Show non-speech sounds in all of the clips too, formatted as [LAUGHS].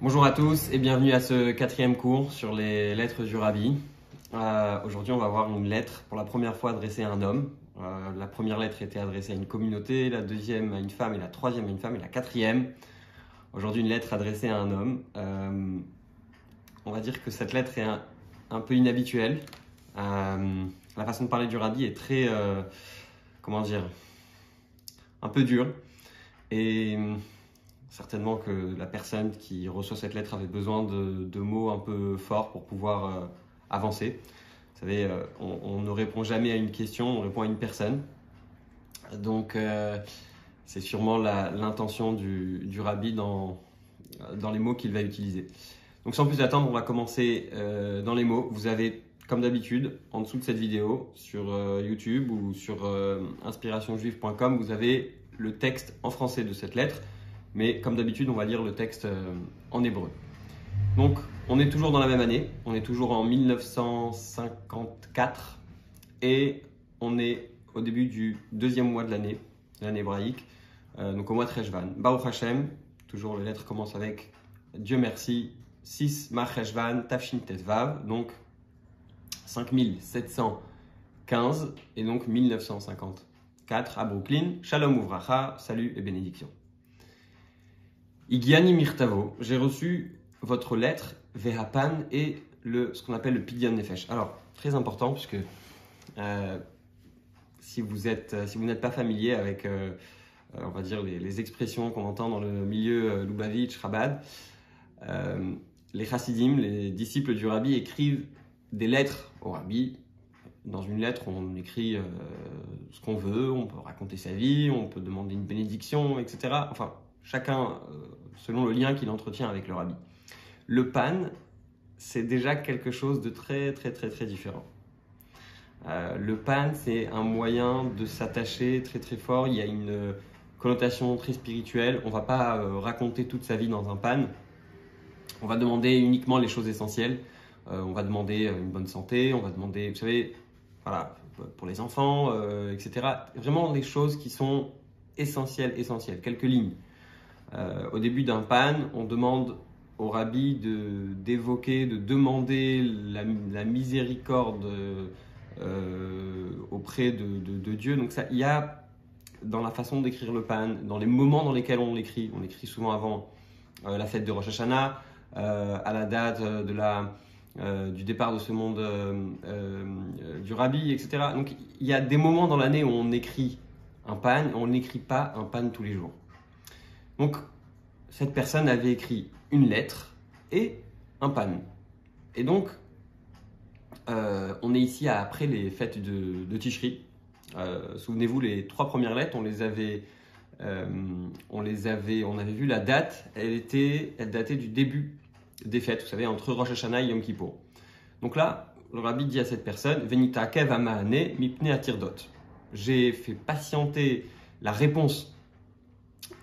Bonjour à tous et bienvenue à ce quatrième cours sur les lettres du Rabbi. Euh, Aujourd'hui, on va voir une lettre pour la première fois adressée à un homme. Euh, la première lettre était adressée à une communauté, la deuxième à une femme et la troisième à une femme et la quatrième. Aujourd'hui, une lettre adressée à un homme. Euh, on va dire que cette lettre est un, un peu inhabituelle. La façon de parler du Rabbi est très, comment dire, un peu dure. Et certainement que la personne qui reçoit cette lettre avait besoin de, mots un peu forts pour pouvoir euh, avancer. Vous savez, euh, on, ne répond jamais à une question, on répond à une personne. Donc, euh, c'est sûrement l'intention du, du rabbi dans, dans les mots qu'il va utiliser. Donc, sans plus attendre, on va commencer dans les mots. Vous avez, comme d'habitude, en dessous de cette vidéo, sur YouTube ou sur inspirationjuive.com, vous avez le texte en français de cette lettre. Mais comme d'habitude, on va lire le texte euh, en hébreu. Donc, on est toujours dans la même année, on est toujours en 1954 et on est au début du deuxième mois de l'année, l'année hébraïque, euh, donc au mois de Rejvan. Baruch Hashem, toujours les lettres commencent avec Dieu merci, 6 Mar Rejvan, Tafshin Tetvav, donc 5715 et donc 1954 à Brooklyn. Shalom Uvracha, salut et bénédiction. Igiani Mirtavo, j'ai reçu votre lettre, Vehapan, et le, ce qu'on appelle le Pidyon Nefesh. Alors, très important, puisque euh, si vous euh, si n'êtes pas familier avec, euh, on va dire, les, expressions qu'on entend dans le milieu euh, Lubavitch, Chabad, les chassidim, les disciples du rabbi, écrivent des lettres au rabbi. Dans une lettre, on écrit ce qu'on veut, on peut raconter sa vie, on peut demander une bénédiction, etc. Enfin, chacun euh, selon le lien qu'il entretient avec le rabbi. Le pan, c'est déjà quelque chose de très très très très différent. Euh, le pan, c'est un moyen de s'attacher très très fort. Il y a une euh, connotation très spirituelle. On va pas raconter toute sa vie dans un pan. On va demander uniquement les choses essentielles. On va demander une bonne santé. On va demander, vous savez, voilà, pour les enfants, etc. Vraiment des choses qui sont essentielles, essentielles. Quelques lignes. Euh, au début d'un pan, on demande au rabbi d'évoquer, de demander la, miséricorde euh, auprès de, Dieu. Donc ça, il y a dans la façon d'écrire le pan, dans les moments dans lesquels on l'écrit, on l'écrit souvent avant euh, la fête de Rosh Hashanah, à la date du départ de ce monde du rabbi, etc. Donc il y a des moments dans l'année où on écrit un pan, on n'écrit pas un pan tous les jours. Donc cette personne avait écrit une lettre et un pan. Et donc, euh, on est ici après les fêtes de, de Tishri. Euh, Souvenez-vous, les trois premières lettres, on les avait, euh, on les avait, on avait vu la date. Elle était, elle datait du début des fêtes. Vous savez, entre Rosh Hashanah et Yom Kippour. Donc là, le rabbi dit à cette personne, Venita kev amahane mipne atirdot. J'ai fait patienter la réponse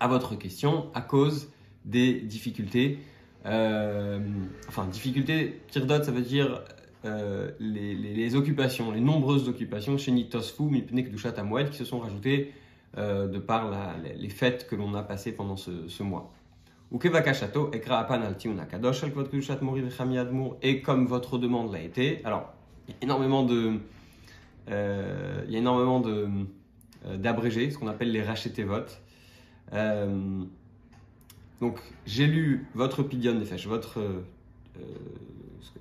à votre question à cause des difficultés. Euh, enfin, difficultés, tirdot, ça veut dire euh, les, occupations, les nombreuses occupations chez Nitosfu, Mipne Kedushat qui se sont rajoutées euh, de par les, fêtes que l'on a passées pendant ce, ce mois. Et comme votre demande l'a été, alors, il y a énormément de. euh, il y a énormément de d'abrégés, ce qu'on appelle les rachetés votes. Euh, donc, j'ai lu votre Pidyon Nefesh, votre euh, euh,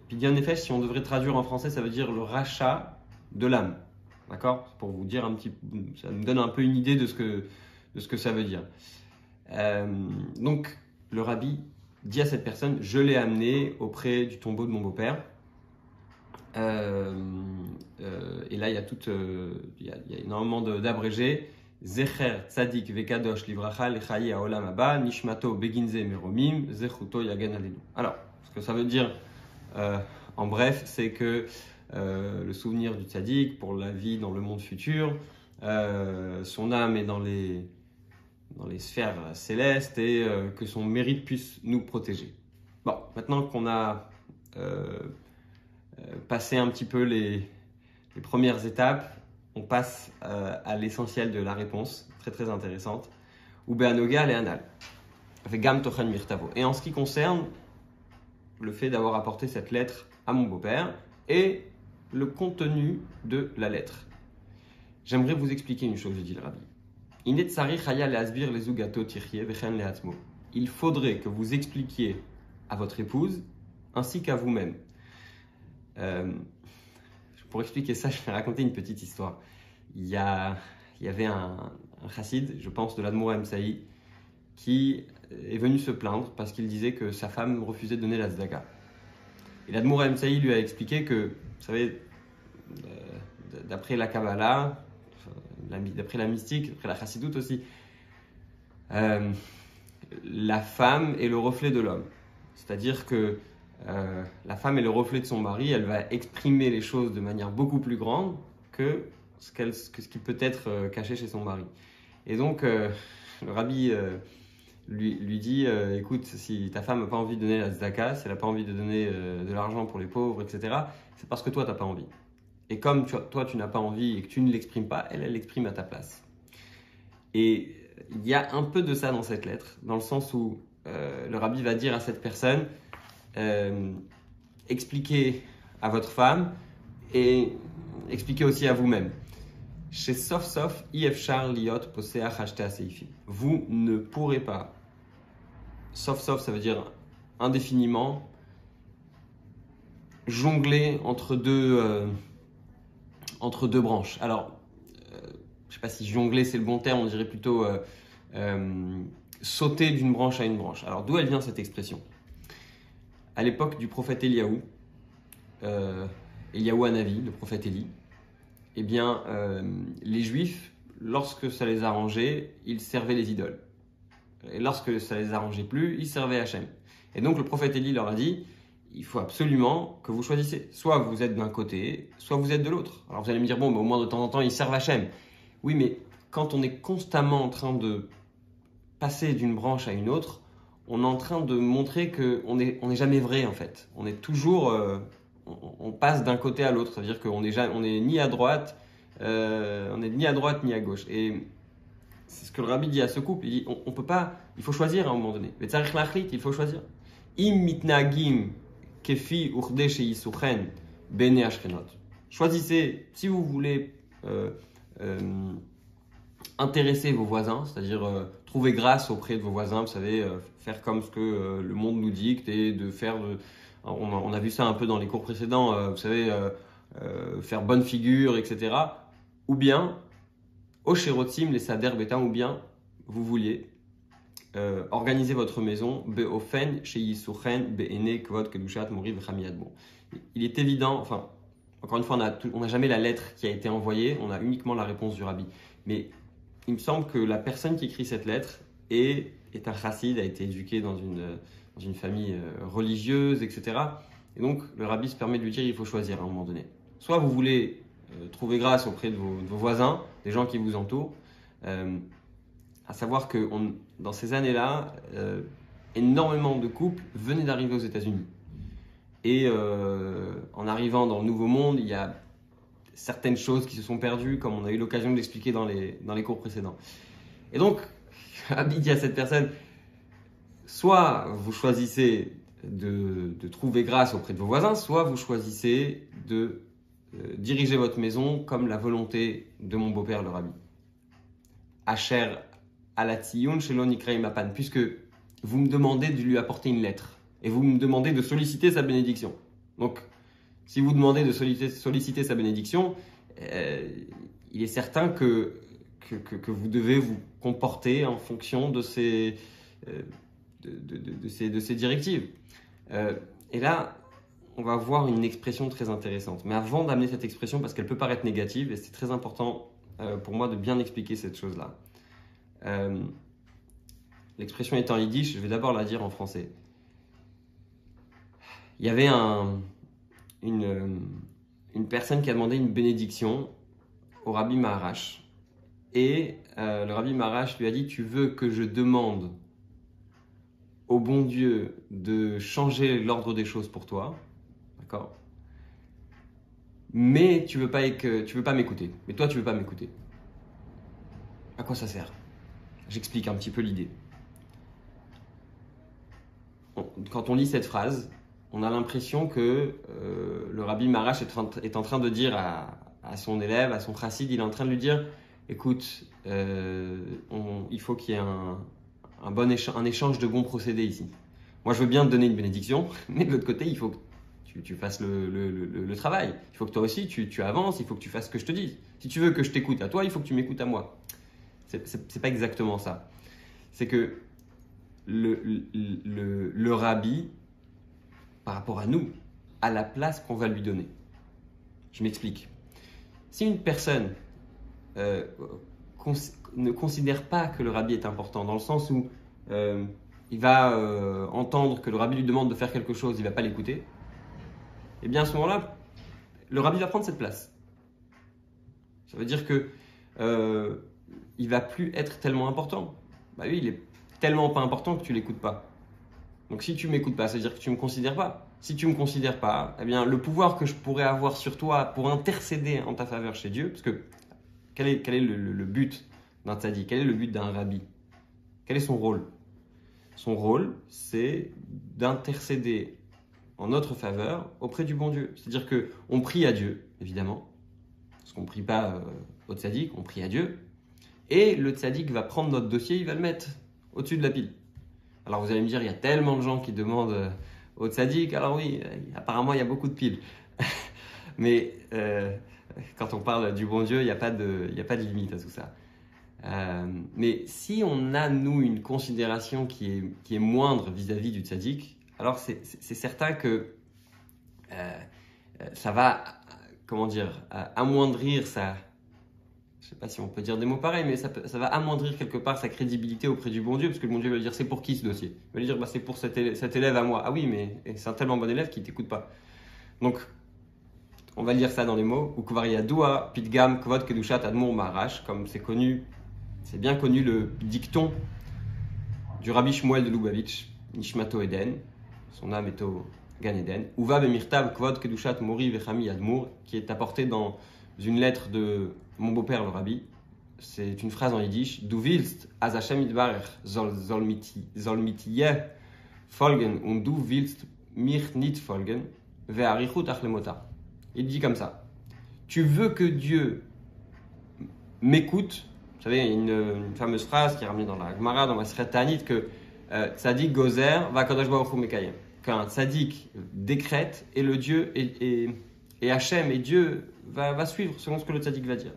Pidyon Nefesh, si on devrait traduire en français, ça veut dire le rachat de l'âme. D'accord? Pour vous dire un petit ça nous donne un peu une idée de ce que, de ce que ça veut dire. Euh, donc, le rabbi dit à cette personne Je l'ai amené auprès du tombeau de mon beau-père. Et là, il y a, tout, il y a, il y a énormément d'abrégés. Tzadik. Alors, ce que ça veut dire euh, en bref, c'est que euh, le souvenir du tzaddik pour la vie dans le monde futur, euh, son âme est dans les, dans les sphères célestes et que son mérite puisse nous protéger. Bon, maintenant qu'on a passé un petit peu les, les premières étapes, on passe euh, à l'essentiel de la réponse, très très intéressante. Et Anal. Avec Gam Tochen Mirtavo. Et en ce qui concerne le fait d'avoir apporté cette lettre à mon beau-père et le contenu de la lettre. J'aimerais vous expliquer une chose, dit le rabbi. Il faudrait que vous expliquiez à votre épouse ainsi qu'à vous-même. Euh, pour expliquer ça, [LAUGHS] je vais raconter une petite histoire. Il y, avait un, un chassid, je pense, de l'Admour Saï, qui est venu se plaindre parce qu'il disait que sa femme refusait de donner la tzedaka. Et l'Admour Saï lui a expliqué que, vous savez, euh, d'après la Kabbalah, d'après la mystique, d'après la chassidoute aussi, euh, la femme est le reflet de l'homme. C'est-à-dire que euh, la femme est le reflet de son mari, elle va exprimer les choses de manière beaucoup plus grande que ce, que ce qui peut être caché chez son mari. Et donc, le rabbi lui, dit euh, écoute, si ta femme n'a pas envie de donner la zaka, si elle n'a pas envie de donner euh, de l'argent pour les pauvres, etc., c'est parce que toi, tu n'as pas envie. Et comme toi, tu n'as pas envie et que tu ne l'exprimes pas, elle, elle l'exprime à ta place. Et il y a un peu de ça dans cette lettre, dans le sens où euh, le rabbi va dire à cette personne expliquez à votre femme et expliquez aussi à vous-même. Chez Sof Sof, Char Liot Vous ne pourrez pas sauf ça veut dire indéfiniment, jongler entre deux, euh, entre deux branches. Alors, euh, je ne sais pas si jongler c'est le bon terme, on dirait plutôt euh, sauter d'une branche à une branche. Alors, d'où elle vient cette expression? À l'époque du prophète Eliaou, Eliaou Hanavi, le prophète Élie, eh bien, les juifs, lorsque ça les arrangeait, ils servaient les idoles. Et lorsque ça les arrangeait plus, ils servaient Hachem. Et donc le prophète Élie leur a dit, il faut absolument que vous choisissez. Soit vous êtes d'un côté, soit vous êtes de l'autre. Alors vous allez me dire, bon, mais au moins de temps en temps, ils servent Hachem. Oui, mais quand on est constamment en train de passer d'une branche à une autre, on est en train de montrer qu'on n'est on jamais vrai en fait. On est toujours, euh, on, passe d'un côté à l'autre, c'est-à-dire qu'on n'est on est ni à droite, euh, on est ni à droite ni à gauche. Et c'est ce que le rabbi dit à ce couple. Il dit on, peut pas, il faut choisir à un moment donné. il faut choisir. Im kefi Choisissez, si vous voulez euh, intéresser vos voisins, c'est-à-dire trouver grâce auprès de vos voisins, vous savez, faire comme ce que le monde nous dicte et de faire. on, a, on, a, vu ça un peu dans les cours précédents, vous savez, faire bonne figure, etc. Ou bien Osherotim, les Sader Betam, ou bien vous vouliez euh, organiser votre maison, Beofen, chez Yisuchen, Beene, Kedushat, Bon. Il est évident, enfin, encore une fois, on n'a jamais la lettre qui a été envoyée, on a uniquement la réponse du rabbi. Mais il me semble que la personne qui écrit cette lettre est, est un chassid, a été éduqué dans une, dans une famille euh, religieuse, etc. Et donc, le rabbi se permet de lui dire il faut choisir à un moment donné. Soit vous voulez euh, trouver grâce auprès de vos, voisins, des gens qui vous entourent. Euh, à savoir que dans ces années-là, énormément de couples venaient d'arriver aux États-Unis. Et en arrivant dans le Nouveau Monde, il y a certaines choses qui se sont perdues, comme on a eu l'occasion de l'expliquer dans les, cours précédents. Et donc, [LAUGHS] Abid à cette personne, soit vous choisissez de, trouver grâce auprès de vos voisins, soit vous choisissez de euh, dirigez votre maison comme la volonté de mon beau-père le rabbi. Asher alatiyun mapan, puisque vous me demandez de lui apporter une lettre et vous me demandez de solliciter sa bénédiction. Donc, si vous demandez de solliciter, sa bénédiction, euh, il est certain que que, vous devez vous comporter en fonction de ces, euh, de, ces, de ces directives. et là, on va voir une expression très intéressante. Mais avant d'amener cette expression, parce qu'elle peut paraître négative, et c'est très important euh, pour moi de bien expliquer cette chose-là. Euh, l'expression en yiddish, je vais d'abord la dire en français. Il y avait un, une, une, personne qui a demandé une bénédiction au rabbi Maharash. Et euh, le rabbi Maharash lui a dit Tu veux que je demande au bon Dieu de changer l'ordre des choses pour toi D'accord? Mais tu veux pas que tu veux pas m'écouter. Mais toi, tu veux pas m'écouter. À quoi ça sert? J'explique un petit peu l'idée. Quand on lit cette phrase, on a l'impression que euh, le rabbi Marash est, en- train de dire à, son élève, à son chassid, il est en train de lui dire écoute, euh, il faut qu'il y ait un, bon un échange de bons procédés ici. Moi, je veux bien te donner une bénédiction, [LAUGHS] mais de l'autre côté, il faut que tu, fasses le, travail. Il faut que toi aussi, tu, avances, il faut que tu fasses ce que je te dis. Si tu veux que je t'écoute à toi, il faut que tu m'écoutes à moi. C'est- pas exactement ça. C'est que le- le rabbi, par rapport à nous, a la place qu'on va lui donner. Je m'explique. Si une personne euh, ne considère pas que le rabbi est important, dans le sens où euh, il va euh, entendre que le rabbi lui demande de faire quelque chose, il va pas l'écouter, eh bien à ce moment-là, le rabbi va prendre cette place. Ça veut dire que euh, il va plus être tellement important. Bah oui, il est tellement pas important que tu l'écoutes pas. Donc si tu m'écoutes pas, ça veut dire que tu me considères pas. Si tu me considères pas, eh bien le pouvoir que je pourrais avoir sur toi pour intercéder en ta faveur chez Dieu, parce que quel est, le but d'un tzaddik? Quel est le but d'un rabbi? Quel est son rôle? Son rôle, c'est d'intercéder en notre faveur auprès du bon Dieu. C'est-à-dire que on prie à Dieu, évidemment, parce qu'on ne prie pas euh, au tzaddik, on prie à Dieu, et le tzaddik va prendre notre dossier, il va le mettre au-dessus de la pile. Alors vous allez me dire, il y a tellement de gens qui demandent euh, au tzaddik, alors oui, euh, apparemment il y a beaucoup de piles. [LAUGHS] Mais euh, quand on parle du bon Dieu, il n'y a, pas de- y a pas de limite à tout ça. Mais si on a, nous, une considération qui est, qui est moindre vis-à-vis du tzaddik, alors c'est certain que ça va, comment dire, amoindrir sa... Je sais pas si on peut dire des mots pareils, mais ça, va amoindrir quelque part sa crédibilité auprès du bon Dieu, parce que le bon Dieu va lui dire c'est pour qui ce dossier? Il va lui dire bah, c'est pour cet élève, à moi. Ah oui, mais c'est un tellement bon élève qu'il t'écoute pas. Donc, on va lire ça dans les mots. Ukvaria dua, pitgam, kvod kedushat admur marash, comme c'est connu, c'est bien connu le dicton du rabbi Shmuel de Lubavitch, Nishmato Eden, son âme est au Gan Eden, Uva bemirtav kvod kedushat mori vechami admur, qui est apporté dans une lettre de mon beau-père le rabbi. C'est une phrase en yiddish. Du willst, as Hashem yitbarech soll, soll, mit, soll folgen und du willst mich nicht folgen, ve'arichut ach lemota. Il dit comme ça. Tu veux que Dieu m'écoute. Vous savez, une, une fameuse phrase qui est ramenée dans la Gemara, dans Maseret Ta'anit, que euh, Tzadik Gozer va Kadosh. Qu'un Tzadik décrète et le Dieu et, et, et Hachem et Dieu va, suivre selon ce que le Tzadik va dire.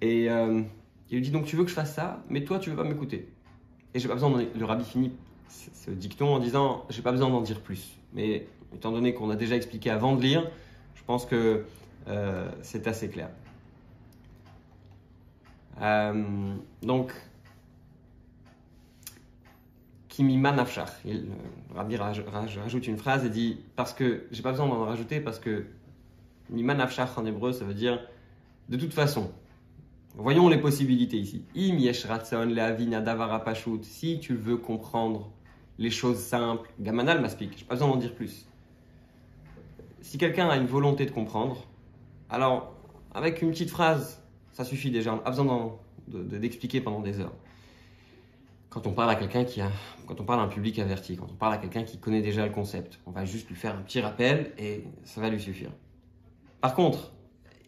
Et euh, il lui dit donc tu veux que je fasse ça, mais toi tu veux pas m'écouter. Et j'ai pas besoin le rabbi finit ce dicton en disant j'ai pas besoin d'en dire plus. Mais étant donné qu'on a déjà expliqué avant de lire, je pense que euh, c'est assez clair. Euh, donc, Kimima Nafshach. Il- Le rabbi raj- raj- rajoute une phrase et dit Parce que, j'ai pas besoin d'en rajouter, parce que Mima Nafshach en hébreu, ça veut dire de toute façon. Voyons les possibilités ici. Im yesh ratson lehavin adavara pashut. Si tu veux comprendre les choses simples, Gamanal m'explique, j'ai pas besoin d'en dire plus. Si quelqu'un a une volonté de comprendre, alors avec une petite phrase, ça suffit déjà, on n'a pas besoin d'en- de- d'expliquer pendant des heures. Quand on parle à quelqu'un qui a, quand on parle à un public averti, quand on parle à quelqu'un qui connaît déjà le concept, on va juste lui faire un petit rappel et ça va lui suffire. Par contre,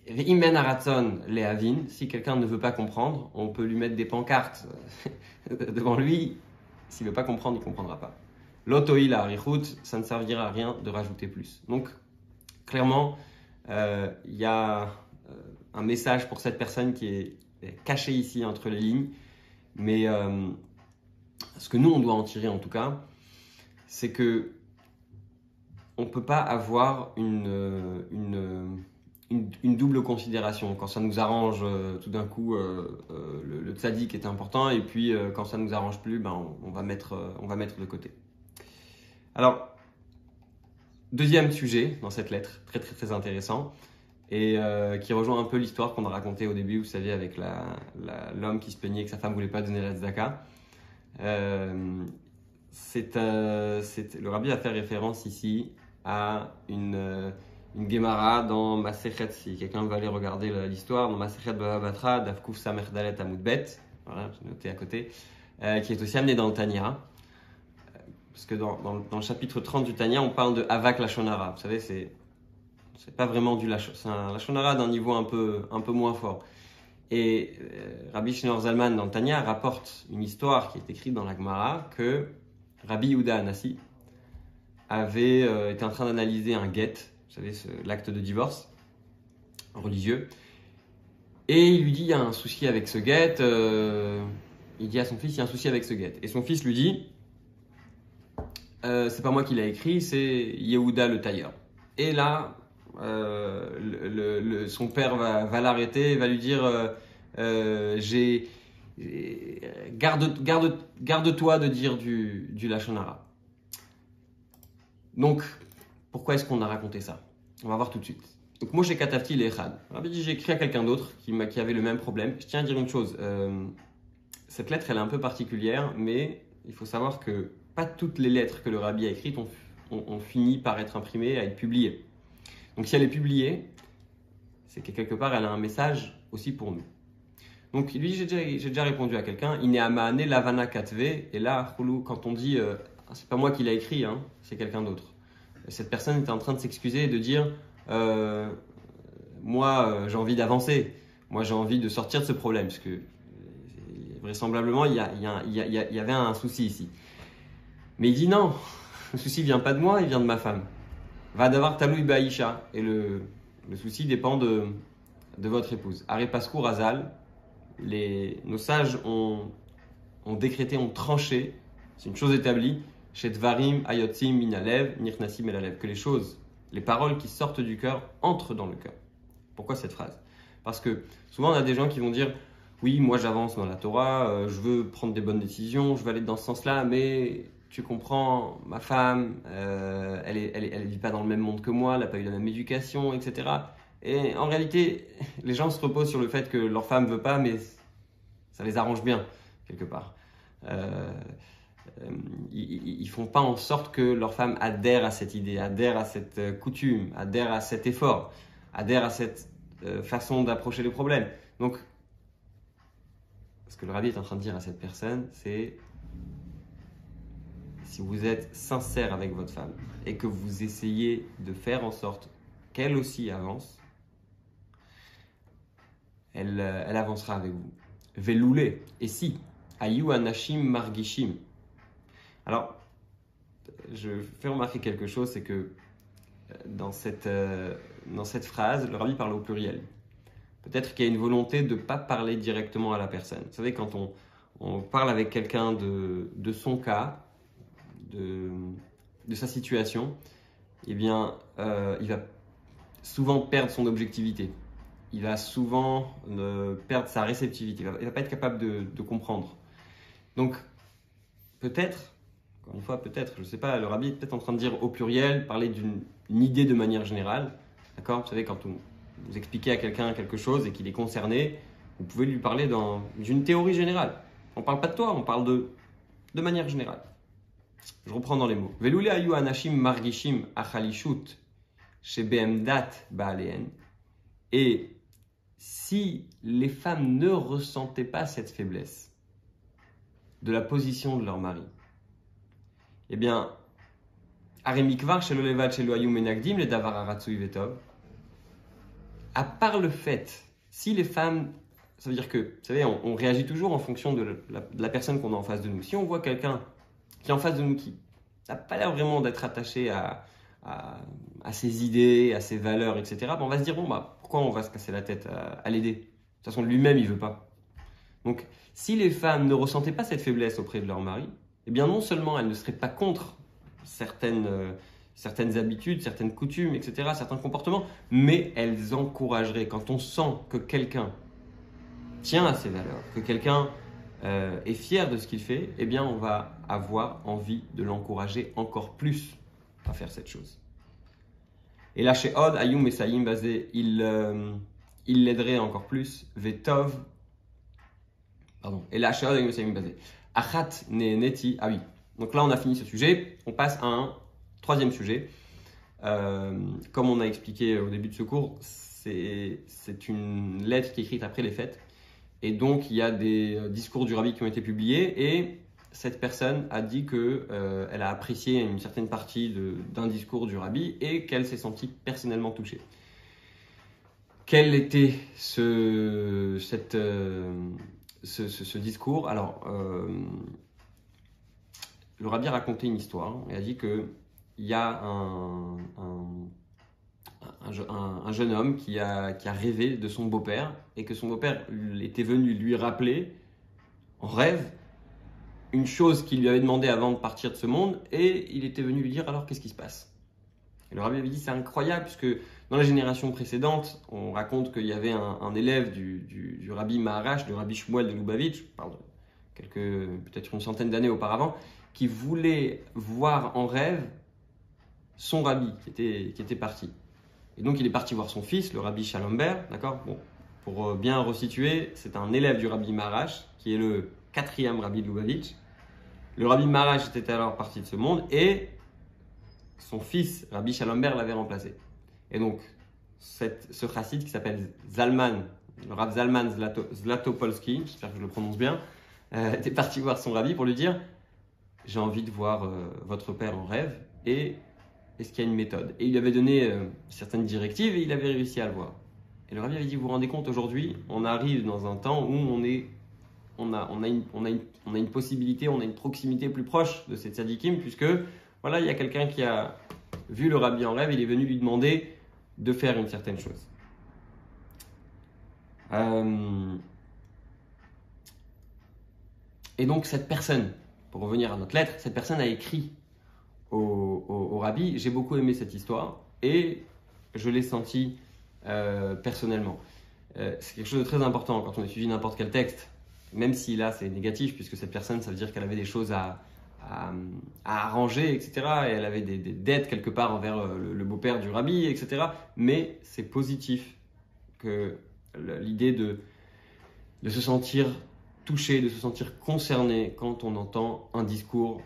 Imen Aratson Lehavin, si quelqu'un ne veut pas comprendre, on peut lui mettre des pancartes [LAUGHS] devant lui. S'il ne veut pas comprendre, il ne comprendra pas. L'autoïl à Arichut, ça ne servira à rien de rajouter plus. Donc, clairement, euh, il y a euh, un message pour cette personne qui est est caché ici entre les lignes. Mais euh, ce que nous, on doit en tirer en tout cas, c'est que on ne peut pas avoir une, euh, une, une, double considération. Quand ça nous arrange, euh, tout d'un coup, euh, euh, le, le est important, et puis euh, quand ça nous arrange plus, ben, on, va mettre, euh, on va mettre de côté. Alors, deuxième sujet dans cette lettre, très très très intéressant, et euh, qui rejoint un peu l'histoire qu'on a racontée au début, vous savez, avec l'homme qui se plaignait que sa femme voulait pas donner la tzedaka. Euh, c'est, euh, c'est- le rabbi a fait référence ici à une, euh, une dans Masechet, si quelqu'un veut aller regarder l'histoire, dans Masechet Baba Batra, Davkuf Samerdalet Amoudbet, voilà, j'ai noté à côté, euh, qui est aussi amené dans le Tanya, parce que dans, le chapitre 30 du Tanya, on parle de Avak Lachonara. Vous savez, c'est c'est pas vraiment du Lachonara, c'est un Lachonara d'un niveau un peu, un peu moins fort. Et euh, Rabbi Shneur Zalman dans le Tanya rapporte une histoire qui est écrite dans la Gemara que Rabbi Yuda Anassi avait euh, en train d'analyser un get, vous savez, l'acte de divorce religieux, et il lui dit il y a un souci avec ce get. Euh, il dit à son fils il y a un souci avec ce get. Et son fils lui dit c'est pas moi qui l'ai écrit, c'est Yehuda le tailleur. Et là, le, son père va, l'arrêter et va lui dire euh, j'ai garde, garde, garde-toi de dire du, du Lachonara. Donc, pourquoi est-ce qu'on a raconté ça? On va voir tout de suite. Donc, moi, j'ai Katafti les J'ai écrit à quelqu'un d'autre qui, qui, avait le même problème. Je tiens à dire une chose. Euh, cette lettre, elle est un peu particulière, mais il faut savoir que pas toutes les lettres que le rabbi a écrites ont, ont fini par être imprimées, à être publiées. Donc, si elle est publiée, c'est que quelque part, elle a un message aussi pour nous. Donc lui, j'ai déjà, répondu à quelqu'un, Amaane Lavana Katve, et là, quand on dit, euh, c'est pas moi qui l'ai écrit, hein, c'est quelqu'un d'autre. Cette personne était en train de s'excuser et de dire, euh, moi euh, j'ai envie d'avancer, moi j'ai envie de sortir de ce problème, parce que vraisemblablement il y, il, y a, il y, avait un souci ici. Mais il dit non, le souci vient pas de moi, il vient de ma femme. Va d'avoir Talou Baïcha, et le, le souci dépend de, de votre épouse. Arepaskou Razal, nos sages ont, décrété, ont tranché, c'est une chose établie, chez Dvarim, Ayotzim, Minalev, Nirnasim, Elalev, que les choses, les paroles qui sortent du cœur entrent dans le cœur. Pourquoi cette phrase? Parce que souvent on a des gens qui vont dire Oui, moi j'avance dans la Torah, euh, je veux prendre des bonnes décisions, je veux aller dans ce sens-là, mais tu comprends, ma femme, euh, elle ne elle, vit pas dans le même monde que moi, elle n'a pas eu la même éducation, etc. Et en réalité, [LAUGHS] les gens se reposent sur le fait que leur femme veut pas, mais ça les arrange bien, quelque part. Euh, euh, ils, ne font pas en sorte que leur femme adhère à cette idée, adhère à cette coutume, adhère à cet effort, adhère à cette façon d'approcher le problème. Donc, ce que le rabbi est en train de dire à cette personne, c'est si vous êtes sincère avec votre femme et que vous essayez de faire en sorte qu'elle aussi avance, elle, elle avancera avec vous. Veloulé. Et si? Ayu Anashim Margishim. Alors, je fais remarquer quelque chose, c'est que euh, dans cette, euh, dans cette phrase, le rabbi parle au pluriel. Peut-être qu'il y a une volonté de ne pas parler directement à la personne. Vous savez, quand on, on parle avec quelqu'un de, de, son cas, de, sa situation, eh bien, euh, il va souvent perdre son objectivité il va souvent euh, perdre sa réceptivité, il ne va, pas être capable de, comprendre. Donc, peut-être, encore une fois, peut-être, je ne sais pas, le rabbi est peut-être en train de dire au pluriel, parler d'une idée de manière générale. D'accord? Vous savez, quand vous expliquez à quelqu'un quelque chose et qu'il est concerné, vous pouvez lui parler d'une théorie générale. On ne parle pas de toi, on parle de manière générale. Je reprends dans les mots. Ayu anashim margishim achalishut baaleen. Et si les femmes ne ressentaient pas cette faiblesse de la position de leur mari, eh bien, Arimikvar, le chez le Menagdim, les Vetov, à part le fait, si les femmes, ça veut dire que, vous savez, on, réagit toujours en fonction de la, personne qu'on a en face de nous. Si on voit quelqu'un qui est en face de nous qui n'a pas l'air vraiment d'être attaché à, à, ses idées, à ses valeurs, etc., on va se dire, bon, bah, pourquoi on va se casser la tête à, l'aider? De toute façon, lui-même, il veut pas. Donc, si les femmes ne ressentaient pas cette faiblesse auprès de leur mari, eh bien, non seulement elles ne seraient pas contre certaines, euh, certaines habitudes, certaines coutumes, etc., certains comportements, mais elles encourageraient. Quand on sent que quelqu'un tient à ses valeurs, que quelqu'un euh, est fier de ce qu'il fait, eh bien, on va avoir envie de l'encourager encore plus à faire cette chose. Et là, chez Od, Ayum et Saïm, basé, il, euh, l'aiderait encore plus. Vetov. Pardon. Et là, chez Od, Ayum et Saïm, basé. Achat ne neti. Ah oui. Donc là, on a fini ce sujet. On passe à un troisième sujet. Euh, comme on a expliqué au début de ce cours, c'est une lettre qui est écrite après les fêtes. Et donc, il y a des euh, discours du rabbi qui ont été publiés. Et cette personne a dit que euh, a apprécié une certaine partie d'un discours du rabbi et qu'elle s'est sentie personnellement touchée. Quel était ce, euh, discours? Alors, le rabbi a raconté une histoire et a dit que il y a un, un, jeune homme qui a, rêvé de son beau-père et que son beau-père était venu lui rappeler en rêve une chose qu'il lui avait demandé avant de partir de ce monde et il était venu lui dire alors qu'est-ce qui se passe? Et le rabbi avait dit c'est incroyable puisque dans la génération précédente, on raconte qu'il y avait un, élève du, du, rabbi Maharash, du rabbi Shmuel de Lubavitch, pardon, quelques peut-être une centaine d'années auparavant, qui voulait voir en rêve son rabbi qui était parti. Et donc il est parti voir son fils, le rabbi Shalomber, d'accord? Bon, Pour euh, bien resituer, c'est un élève du rabbi Marash, qui est le quatrième rabbi de Lubavitch. Le rabbi Marash était alors parti de ce monde et son fils, rabbi Shalomber, l'avait remplacé. Et donc, ce chassid qui s'appelle Zalman, le rabbi Zalman Zlatopolski, j'espère que je le prononce bien, euh, était parti voir son rabbi pour lui dire J'ai envie de voir euh, votre père en rêve et est-ce qu'il y a une méthode? Et il lui avait donné euh, certaines directives et il avait réussi à le voir. Et le rabbi avait dit, vous vous rendez compte, aujourd'hui, on arrive dans un temps où on, a, une, possibilité, on a une proximité plus proche de cette tzadikim, puisque voilà, il y a quelqu'un qui a vu le rabbi en rêve, il est venu lui demander de faire une certaine chose. Euh, et donc cette personne, pour revenir à notre lettre, cette personne a écrit au, rabbi. J'ai beaucoup aimé cette histoire et je l'ai senti euh, personnellement. Euh, c'est quelque chose de très important quand on étudie n'importe quel texte, même si là c'est négatif, puisque cette personne, ça veut dire qu'elle avait des choses à, à, arranger, etc. Et elle avait des, dettes quelque part envers euh, le, beau-père du rabbi, etc. Mais c'est positif que l'idée de, de se sentir touché, de se sentir concerné quand on entend un discours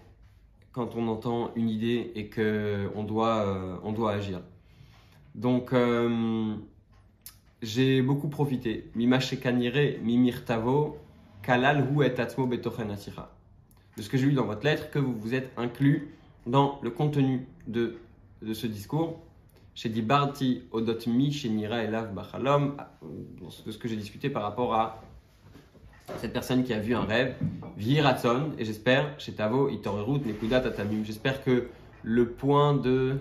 quand on entend une idée et qu'on doit, euh, on doit agir. Donc, euh, j'ai beaucoup profité. Kalal hu et atmo De ce que j'ai lu dans votre lettre, que vous vous êtes inclus dans le contenu de, de ce discours. J'ai dit Barti odotmi shenira elav bachalom, de ce que j'ai discuté par rapport à cette personne qui a vu un rêve, Viratson, et j'espère, chez Tavo, Itorerut, Nekuda, Tatamim. J'espère que le point de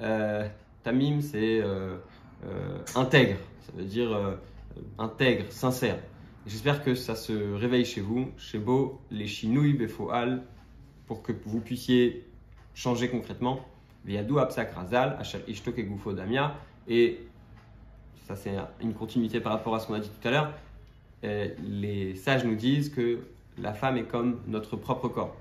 euh, Tamim, c'est euh, euh, intègre, ça veut dire intègre, sincère. J'espère que ça se réveille chez vous, chez Beau, les Chinouilles, Befoal, pour que vous puissiez changer concrètement. Viadou Absak Razal, Achal Ishtok et Goufo Damia, et ça c'est une continuité par rapport à ce qu'on a dit tout à l'heure euh, les sages nous disent que la femme est comme notre propre corps.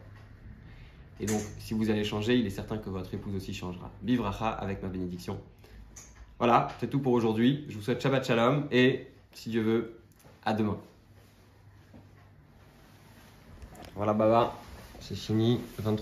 Et donc, si vous allez changer, il est certain que votre épouse aussi changera. Bivracha avec ma bénédiction. Voilà, c'est tout pour aujourd'hui. Je vous souhaite Shabbat Shalom et, si Dieu veut, à demain. Voilà, Baba, c'est fini. 23